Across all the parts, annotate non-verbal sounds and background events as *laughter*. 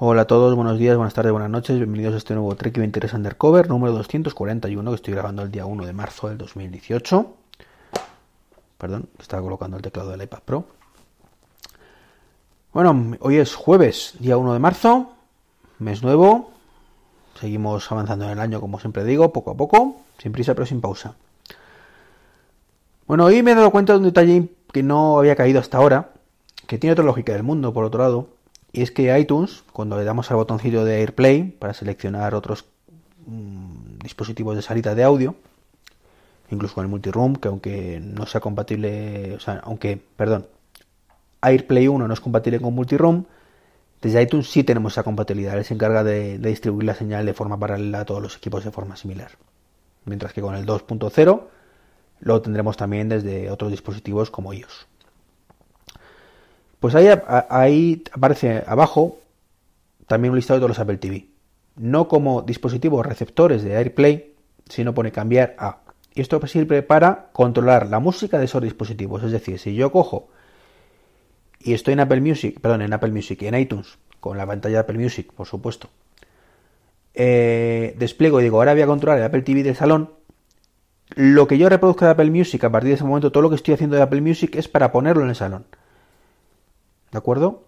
Hola a todos, buenos días, buenas tardes, buenas noches, bienvenidos a este nuevo Trek 23 Undercover número 241 que estoy grabando el día 1 de marzo del 2018. Perdón, estaba colocando el teclado del iPad Pro. Bueno, hoy es jueves, día 1 de marzo, mes nuevo. Seguimos avanzando en el año, como siempre digo, poco a poco, sin prisa pero sin pausa. Bueno, hoy me he dado cuenta de un detalle que no había caído hasta ahora, que tiene otra lógica del mundo, por otro lado, y es que iTunes, cuando le damos al botoncillo de AirPlay para seleccionar otros mmm, dispositivos de salida de audio, incluso con el multiroom, que aunque no sea compatible, o sea, aunque, perdón, AirPlay 1 no es compatible con multiroom, desde iTunes sí tenemos esa compatibilidad. Él se encarga de, de, distribuir la señal de forma paralela a todos los equipos de forma similar. Mientras que con el 2.0 lo tendremos también desde otros dispositivos como iOS. Pues ahí, aparece abajo también un listado de todos los Apple TV. No como dispositivos receptores de AirPlay, sino pone cambiar a. Y esto sirve para controlar la música de esos dispositivos. Es decir, si yo cojo y estoy en Apple Music, perdón, en Apple Music y en iTunes, con la pantalla de Apple Music, por supuesto, eh, despliego y digo, ahora voy a controlar el Apple TV del salón, lo que yo reproduzca de Apple Music a partir de ese momento, todo lo que estoy haciendo de Apple Music es para ponerlo en el salón. ¿De acuerdo?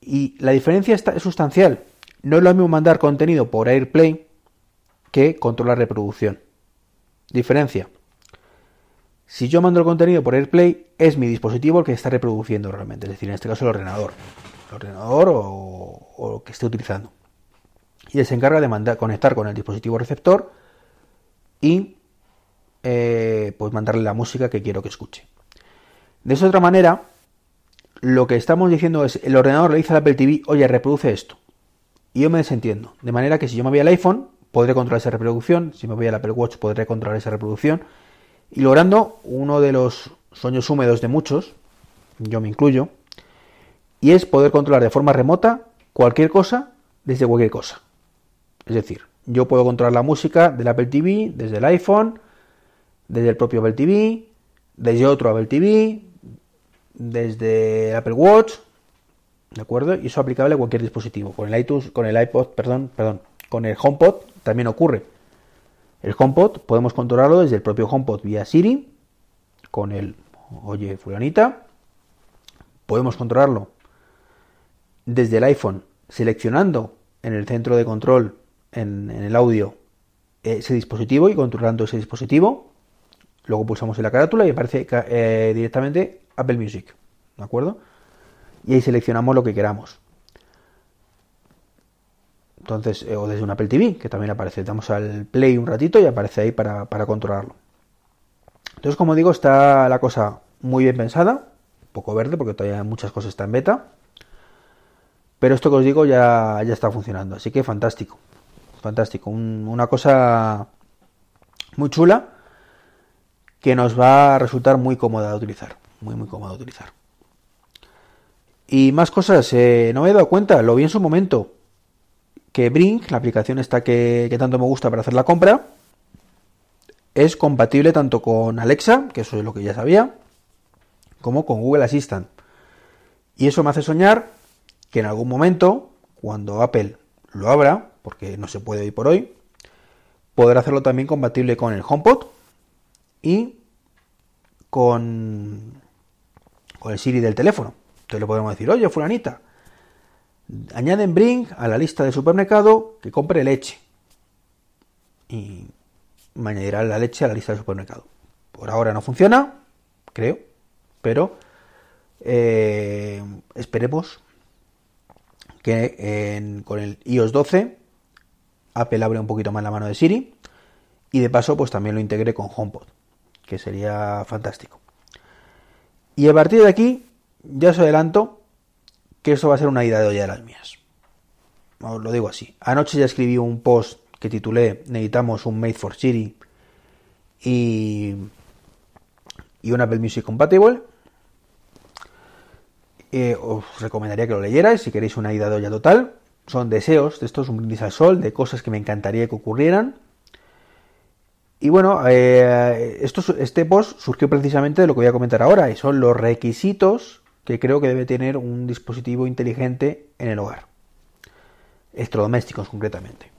Y la diferencia es sustancial. No es lo mismo mandar contenido por AirPlay que controlar reproducción. Diferencia. Si yo mando el contenido por AirPlay, es mi dispositivo el que está reproduciendo realmente. Es decir, en este caso el ordenador. El ordenador o, lo que esté utilizando. Y se encarga de mandar, conectar con el dispositivo receptor y eh, pues mandarle la música que quiero que escuche. De esa otra manera, lo que estamos diciendo es, el ordenador le dice al Apple TV, oye, reproduce esto. Y yo me desentiendo. De manera que si yo me voy al iPhone, podré controlar esa reproducción. Si me voy al Apple Watch, podré controlar esa reproducción. Y logrando uno de los sueños húmedos de muchos, yo me incluyo, y es poder controlar de forma remota cualquier cosa desde cualquier cosa. Es decir, yo puedo controlar la música del Apple TV desde el iPhone, desde el propio Apple TV, desde otro Apple TV, desde Apple Watch, ¿de acuerdo? Y eso es aplicable a cualquier dispositivo. Con el iTunes, con el iPod, perdón, perdón, con el HomePod también ocurre. El HomePod podemos controlarlo desde el propio HomePod vía Siri, con el Oye Fulanita. Podemos controlarlo desde el iPhone, seleccionando en el centro de control, en, en el audio, ese dispositivo y controlando ese dispositivo. Luego pulsamos en la carátula y aparece eh, directamente Apple Music. ¿De acuerdo? Y ahí seleccionamos lo que queramos. Entonces, eh, o desde un Apple TV, que también aparece. Damos al play un ratito y aparece ahí para, para controlarlo. Entonces, como digo, está la cosa muy bien pensada. Un poco verde, porque todavía muchas cosas están en beta. Pero esto que os digo ya, ya está funcionando. Así que fantástico. Fantástico. Un, una cosa muy chula que nos va a resultar muy cómoda de utilizar. Muy, muy cómoda de utilizar. Y más cosas, eh, no me he dado cuenta, lo vi en su momento, que Brink, la aplicación esta que, tanto me gusta para hacer la compra, es compatible tanto con Alexa, que eso es lo que ya sabía, como con Google Assistant. Y eso me hace soñar que en algún momento, cuando Apple lo abra, porque no se puede hoy por hoy, podrá hacerlo también compatible con el HomePod y con, con el Siri del teléfono. Entonces le podemos decir, oye, fulanita, añaden Brink a la lista de supermercado que compre leche. Y me añadirá la leche a la lista de supermercado. Por ahora no funciona, creo, pero eh, esperemos que en, con el iOS 12 Apple abre un poquito más la mano de Siri y de paso pues también lo integre con HomePod, que sería fantástico. Y a partir de aquí ya os adelanto que eso va a ser una ida de olla de las mías. Os lo digo así. Anoche ya escribí un post que titulé Necesitamos un Made for Siri y, y un Apple Music Compatible. Eh, os recomendaría que lo leyerais si queréis una ida de olla total. Son deseos, de estos un brindis al sol, de cosas que me encantaría que ocurrieran. Y bueno, eh, esto, este post surgió precisamente de lo que voy a comentar ahora, y son los requisitos que creo que debe tener un dispositivo inteligente en el hogar. electrodomésticos concretamente.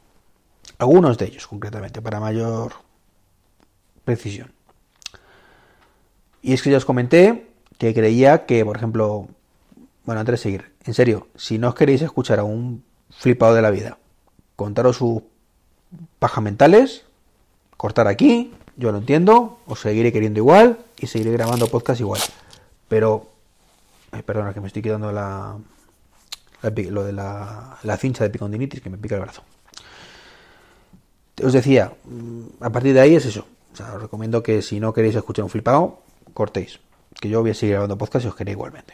Algunos de ellos concretamente, para mayor precisión. Y es que ya os comenté que creía que, por ejemplo, bueno, antes de seguir, en serio, si no os queréis escuchar a un flipado de la vida, contaros sus pajas mentales, cortar aquí, yo lo entiendo, os seguiré queriendo igual y seguiré grabando podcast igual. Pero, perdona que me estoy quedando la, lo de la, la cincha de picondinitis que me pica el brazo. Os decía, mm, a partir de ahí es eso. O sea, os recomiendo que si no queréis escuchar un flipado, cortéis. Que yo voy a seguir grabando podcast y os queréis igualmente.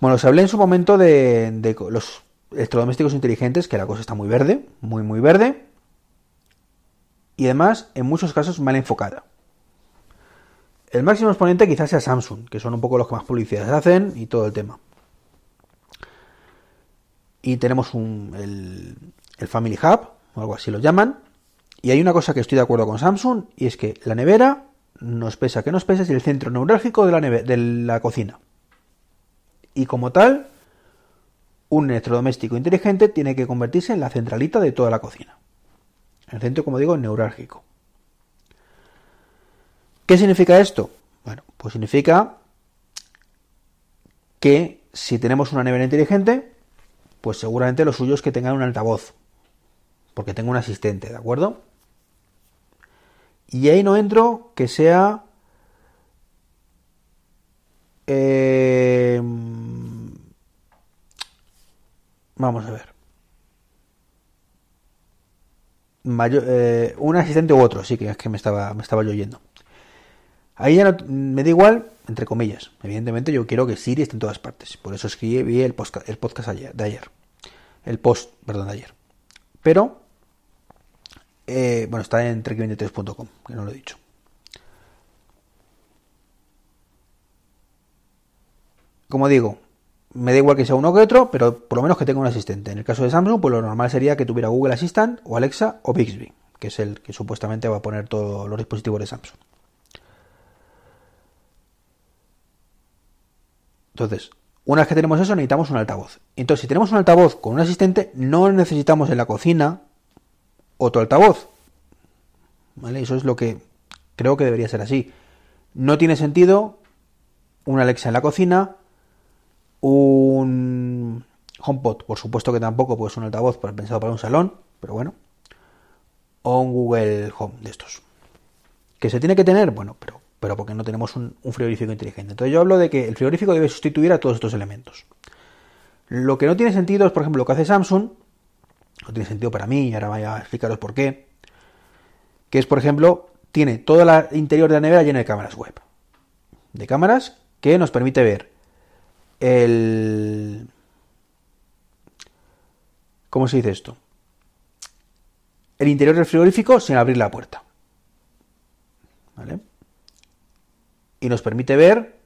Bueno, os hablé en su momento de, de los electrodomésticos inteligentes, que la cosa está muy verde, muy, muy verde. Y además, en muchos casos, mal enfocada. El máximo exponente quizás sea Samsung, que son un poco los que más publicidades hacen y todo el tema. Y tenemos un, el, Family Hub, o algo así lo llaman. Y hay una cosa que estoy de acuerdo con Samsung, y es que la nevera nos pesa que nos pesa es el centro neurálgico de la cocina. Y como tal, un electrodoméstico inteligente tiene que convertirse en la centralita de toda la cocina. El centro, como digo, neurálgico. ¿Qué significa esto? Bueno, pues significa que si tenemos una nevera inteligente, pues seguramente lo suyo es que tengan un altavoz, porque tengo un asistente, ¿de acuerdo? Y ahí no entro que sea... Eh, vamos a ver. Eh, un asistente u otro, sí que es que me estaba, me estaba yo oyendo. Ahí ya no, me da igual, entre comillas. Evidentemente yo quiero que Siri esté en todas partes. Por eso escribí el podcast, el podcast de ayer. El post, perdón, de ayer. Pero eh, bueno, está en trek23.com, que no lo he dicho. Como digo, me da igual que sea uno que otro, pero por lo menos que tenga un asistente. En el caso de Samsung, pues lo normal sería que tuviera Google Assistant o Alexa o Bixby, que es el que supuestamente va a poner todos los dispositivos de Samsung. Entonces, una vez que tenemos eso, necesitamos un altavoz. Entonces, si tenemos un altavoz con un asistente, no necesitamos en la cocina otro altavoz. ¿Vale? Eso es lo que creo que debería ser así. No tiene sentido un Alexa en la cocina, un HomePod, por supuesto que tampoco, pues un altavoz pensado para un salón, pero bueno, o un Google Home de estos. ¿Que se tiene que tener? Bueno, pero, porque no tenemos un, un frigorífico inteligente. Entonces yo hablo de que el frigorífico debe sustituir a todos estos elementos. Lo que no tiene sentido es, por ejemplo, lo que hace Samsung, no tiene sentido para mí, y ahora voy a explicaros por qué, que es, por ejemplo, tiene todo el interior de la nevera lleno de cámaras web. De cámaras que nos permite ver el... ¿Cómo se dice esto? El interior del frigorífico sin abrir la puerta. ¿Vale? Y nos permite ver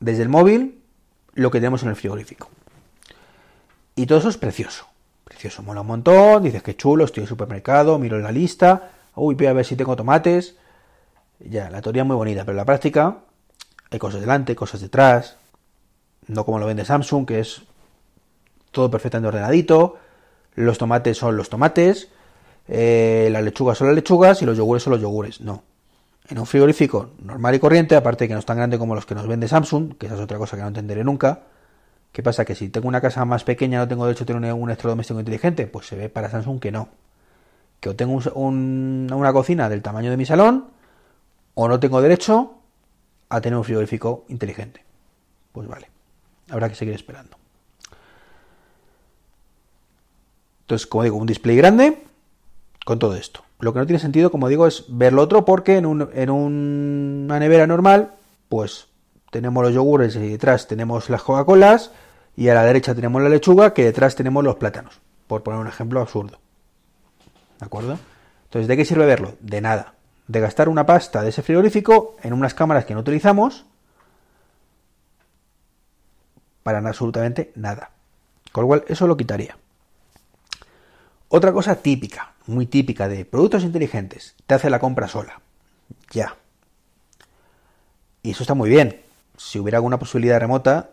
desde el móvil lo que tenemos en el frigorífico. Y todo eso es precioso precioso, mola un montón, dices que chulo, estoy en el supermercado, miro la lista, uy, voy a ver si tengo tomates. Ya, la teoría es muy bonita, pero en la práctica hay cosas delante, cosas detrás, no como lo vende Samsung, que es todo perfectamente ordenadito, los tomates son los tomates, eh, las lechugas son las lechugas y los yogures son los yogures. No. En un frigorífico normal y corriente, aparte de que no es tan grande como los que nos vende Samsung, que esa es otra cosa que no entenderé nunca, ¿Qué pasa? Que si tengo una casa más pequeña no tengo derecho a tener un electrodoméstico inteligente. Pues se ve para Samsung que no. Que o tengo una cocina del tamaño de mi salón o no tengo derecho a tener un frigorífico inteligente. Pues vale. Habrá que seguir esperando. Entonces, como digo, un display grande con todo esto. Lo que no tiene sentido, como digo, es ver lo otro porque en, en una nevera normal, pues tenemos los yogures y detrás tenemos las Coca-Colas y a la derecha tenemos la lechuga que detrás tenemos los plátanos, por poner un ejemplo absurdo. ¿De acuerdo? Entonces, ¿de qué sirve verlo? De nada. De gastar una pasta de ese frigorífico en unas cámaras que no utilizamos para absolutamente nada. Con lo cual, eso lo quitaría. Otra cosa típica, muy típica de productos inteligentes, te hace la compra sola. Ya. Y eso está muy bien si hubiera alguna posibilidad remota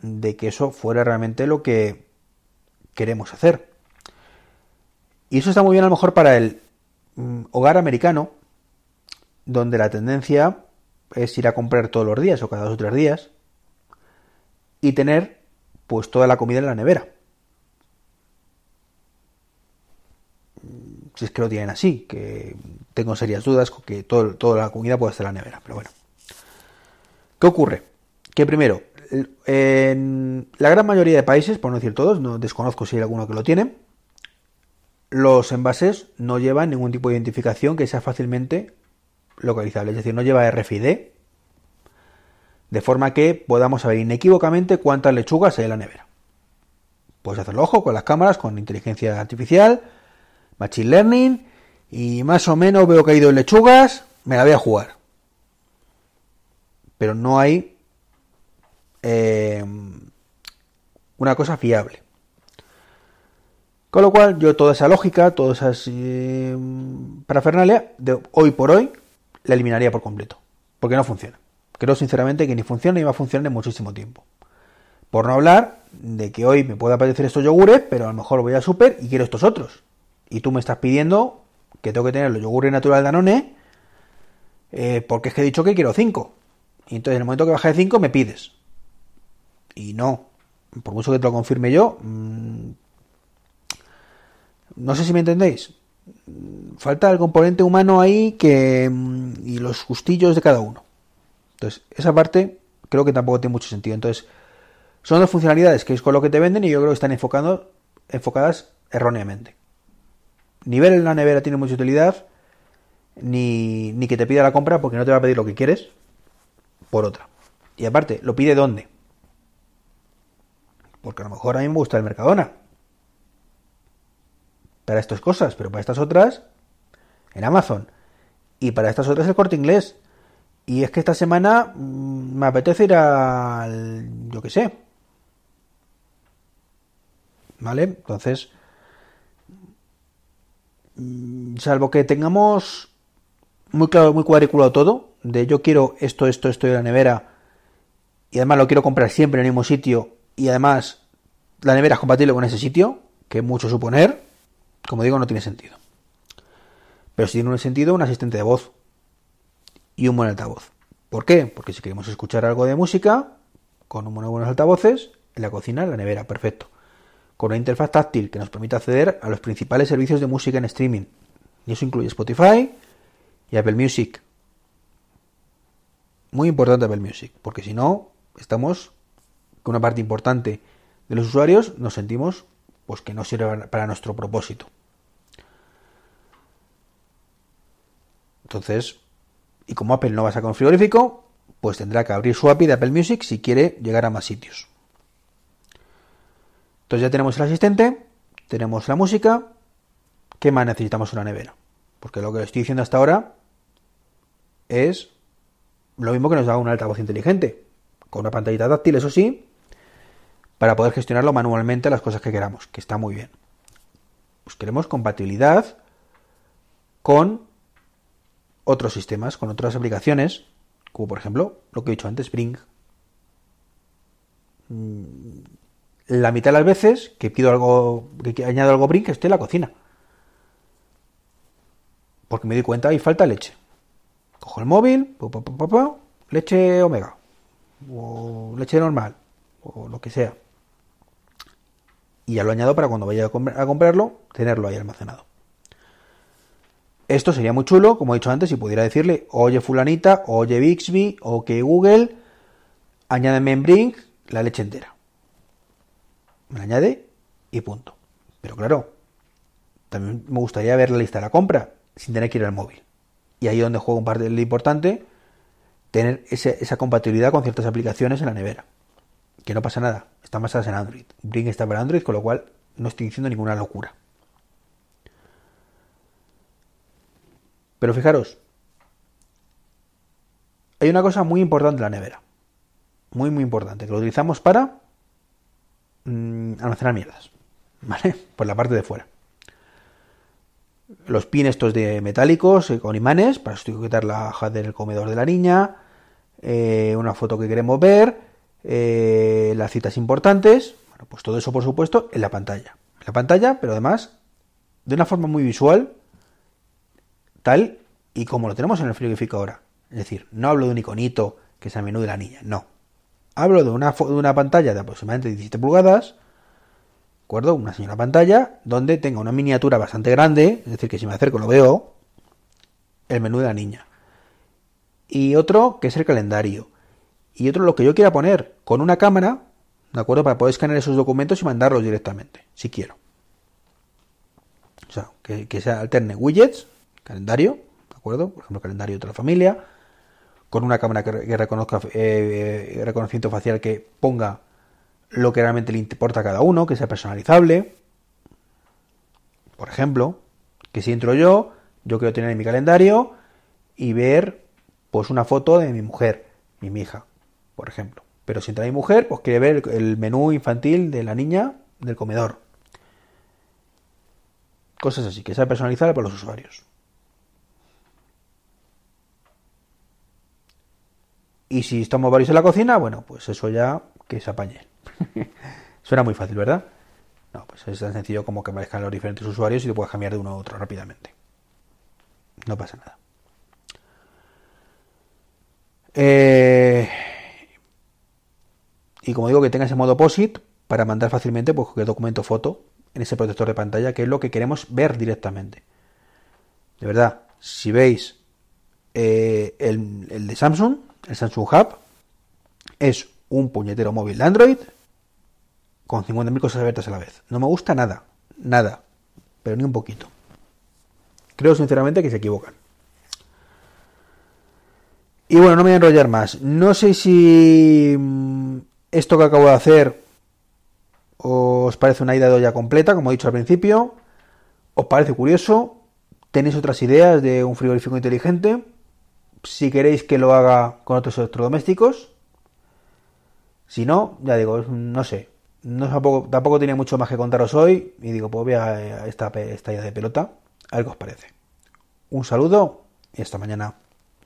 de que eso fuera realmente lo que queremos hacer. Y eso está muy bien a lo mejor para el mm, hogar americano, donde la tendencia es ir a comprar todos los días o cada dos o tres días y tener pues toda la comida en la nevera. Si es que lo tienen así, que tengo serias dudas con que toda la comida puede estar en la nevera, pero bueno. ¿Qué ocurre? Que primero, en la gran mayoría de países, por no decir todos, no desconozco si hay alguno que lo tiene, los envases no llevan ningún tipo de identificación que sea fácilmente localizable, es decir, no lleva RFID, de forma que podamos saber inequívocamente cuántas lechugas hay en la nevera. Puedes hacerlo ojo con las cámaras, con inteligencia artificial, machine learning, y más o menos veo que ha ido en lechugas, me la voy a jugar. Pero no hay eh, una cosa fiable. Con lo cual, yo toda esa lógica, toda esa eh, parafernalia, de hoy por hoy, la eliminaría por completo. Porque no funciona. Creo sinceramente que ni funciona ni va a funcionar en muchísimo tiempo. Por no hablar de que hoy me puede aparecer estos yogures, pero a lo mejor voy a super y quiero estos otros. Y tú me estás pidiendo que tengo que tener los yogures natural Danone, eh, porque es que he dicho que quiero 5. Y entonces en el momento que baja de 5 me pides. Y no. Por mucho que te lo confirme yo, mmm, no sé si me entendéis. Falta el componente humano ahí que mm, y los gustillos de cada uno. Entonces, esa parte creo que tampoco tiene mucho sentido. Entonces, son dos funcionalidades que es con lo que te venden y yo creo que están enfocadas erróneamente. Ni ver en la nevera tiene mucha utilidad, ni, ni que te pida la compra porque no te va a pedir lo que quieres, por otra. Y aparte, ¿lo pide dónde? Porque a lo mejor a mí me gusta el Mercadona para estas cosas, pero para estas otras en Amazon. Y para estas otras el corte inglés. Y es que esta semana mm, me apetece ir al. yo que sé. ¿Vale? Entonces. Mm, salvo que tengamos muy claro, muy cuadriculado todo, de yo quiero esto, esto, esto de la nevera, y además lo quiero comprar siempre en el mismo sitio, y además la nevera es compatible con ese sitio, que mucho suponer, como digo, no tiene sentido. Pero sí tiene un sentido un asistente de voz y un buen altavoz. ¿Por qué? Porque si queremos escuchar algo de música, con unos buenos altavoces, en la cocina, en la nevera, perfecto. Con una interfaz táctil que nos permite acceder a los principales servicios de música en streaming. Y eso incluye Spotify y Apple Music. Muy importante Apple Music, porque si no, estamos con una parte importante de los usuarios nos sentimos pues que no sirve para nuestro propósito. Entonces, y como Apple no va a sacar un frigorífico, pues tendrá que abrir su API de Apple Music si quiere llegar a más sitios. Entonces ya tenemos el asistente, tenemos la música, ¿qué más necesitamos una nevera? Porque lo que estoy diciendo hasta ahora es lo mismo que nos da un altavoz inteligente, con una pantallita táctil, eso sí, para poder gestionarlo manualmente las cosas que queramos, que está muy bien. Pues queremos compatibilidad con otros sistemas, con otras aplicaciones, como por ejemplo lo que he dicho antes, Bring. Mm, la mitad de las veces que pido algo, que añado algo Bring, estoy en la cocina. Porque me doy cuenta y falta leche. Cojo el móvil, leche omega, o leche normal, o lo que sea y ya lo añado para cuando vaya a, comprarlo, tenerlo ahí almacenado. Esto sería muy chulo, como he dicho antes, si pudiera decirle, oye fulanita, oye Bixby, o que Google, añádeme en Brink la leche entera. Me la añade y punto. Pero claro, también me gustaría ver la lista de la compra sin tener que ir al móvil. Y ahí es donde juega un de importante, tener esa compatibilidad con ciertas aplicaciones en la nevera que no pasa nada, están basadas en Android. Bring está para Android, con lo cual no estoy diciendo ninguna locura. Pero fijaros, hay una cosa muy importante en la nevera. Muy, muy importante, que lo utilizamos para mm, almacenar mierdas. *laughs* ¿Vale? Por la parte de fuera. Los pines estos de metálicos eh, con imanes para sujetar la hoja del comedor de la niña. Eh, una foto que queremos ver eh, las citas importantes, bueno, pues todo eso por supuesto en la pantalla. En la pantalla, pero además de una forma muy visual, tal y como lo tenemos en el frigorífico ahora. Es decir, no hablo de un iconito que es el menú de la niña, no. Hablo de una, de una pantalla de aproximadamente 17 pulgadas, ¿de acuerdo? Una señora pantalla donde tenga una miniatura bastante grande, es decir, que si me acerco lo veo, el menú de la niña. Y otro que es el calendario. Y otro lo que yo quiera poner con una cámara, ¿de acuerdo? Para poder escanear esos documentos y mandarlos directamente, si quiero. O sea, que, que se alterne widgets, calendario, ¿de acuerdo? Por ejemplo, calendario de otra familia, con una cámara que, reconozca eh, eh, reconocimiento facial que ponga lo que realmente le importa a cada uno, que sea personalizable. Por ejemplo, que si entro yo, yo quiero tener en mi calendario y ver pues una foto de mi mujer, mi hija, por ejemplo. Pero si entra mi mujer, pues quiere ver el menú infantil de la niña del comedor. Cosas así, que sea personalizable para los usuarios. Y si estamos varios en la cocina, bueno, pues eso ya que se apañe. *laughs* Suena muy fácil, ¿verdad? No, pues es tan sencillo como que aparezcan los diferentes usuarios y te puedes cambiar de uno a otro rápidamente. No pasa nada. Eh, y como digo, que tengas ese modo POSIT para mandar fácilmente pues, cualquier documento foto en ese protector de pantalla, que es lo que queremos ver directamente. De verdad, si veis eh, el de Samsung, el Samsung Hub es un puñetero móvil de Android con 50.000 cosas abiertas a la vez. No me gusta nada, nada, pero ni un poquito. Creo sinceramente que se equivocan. Y bueno, no me voy a enrollar más. No sé si mm, esto que acabo de hacer os parece una idea de olla completa, como he dicho al principio. ¿Os parece curioso? ¿Tenéis otras ideas de un frigorífico inteligente? Si queréis que lo haga con otros electrodomésticos. Si no, ya digo, no sé. No, tampoco, tampoco tenía mucho más que contaros hoy. Y digo, pues voy a esta, esta idea de pelota. A ver qué os parece. Un saludo y hasta mañana.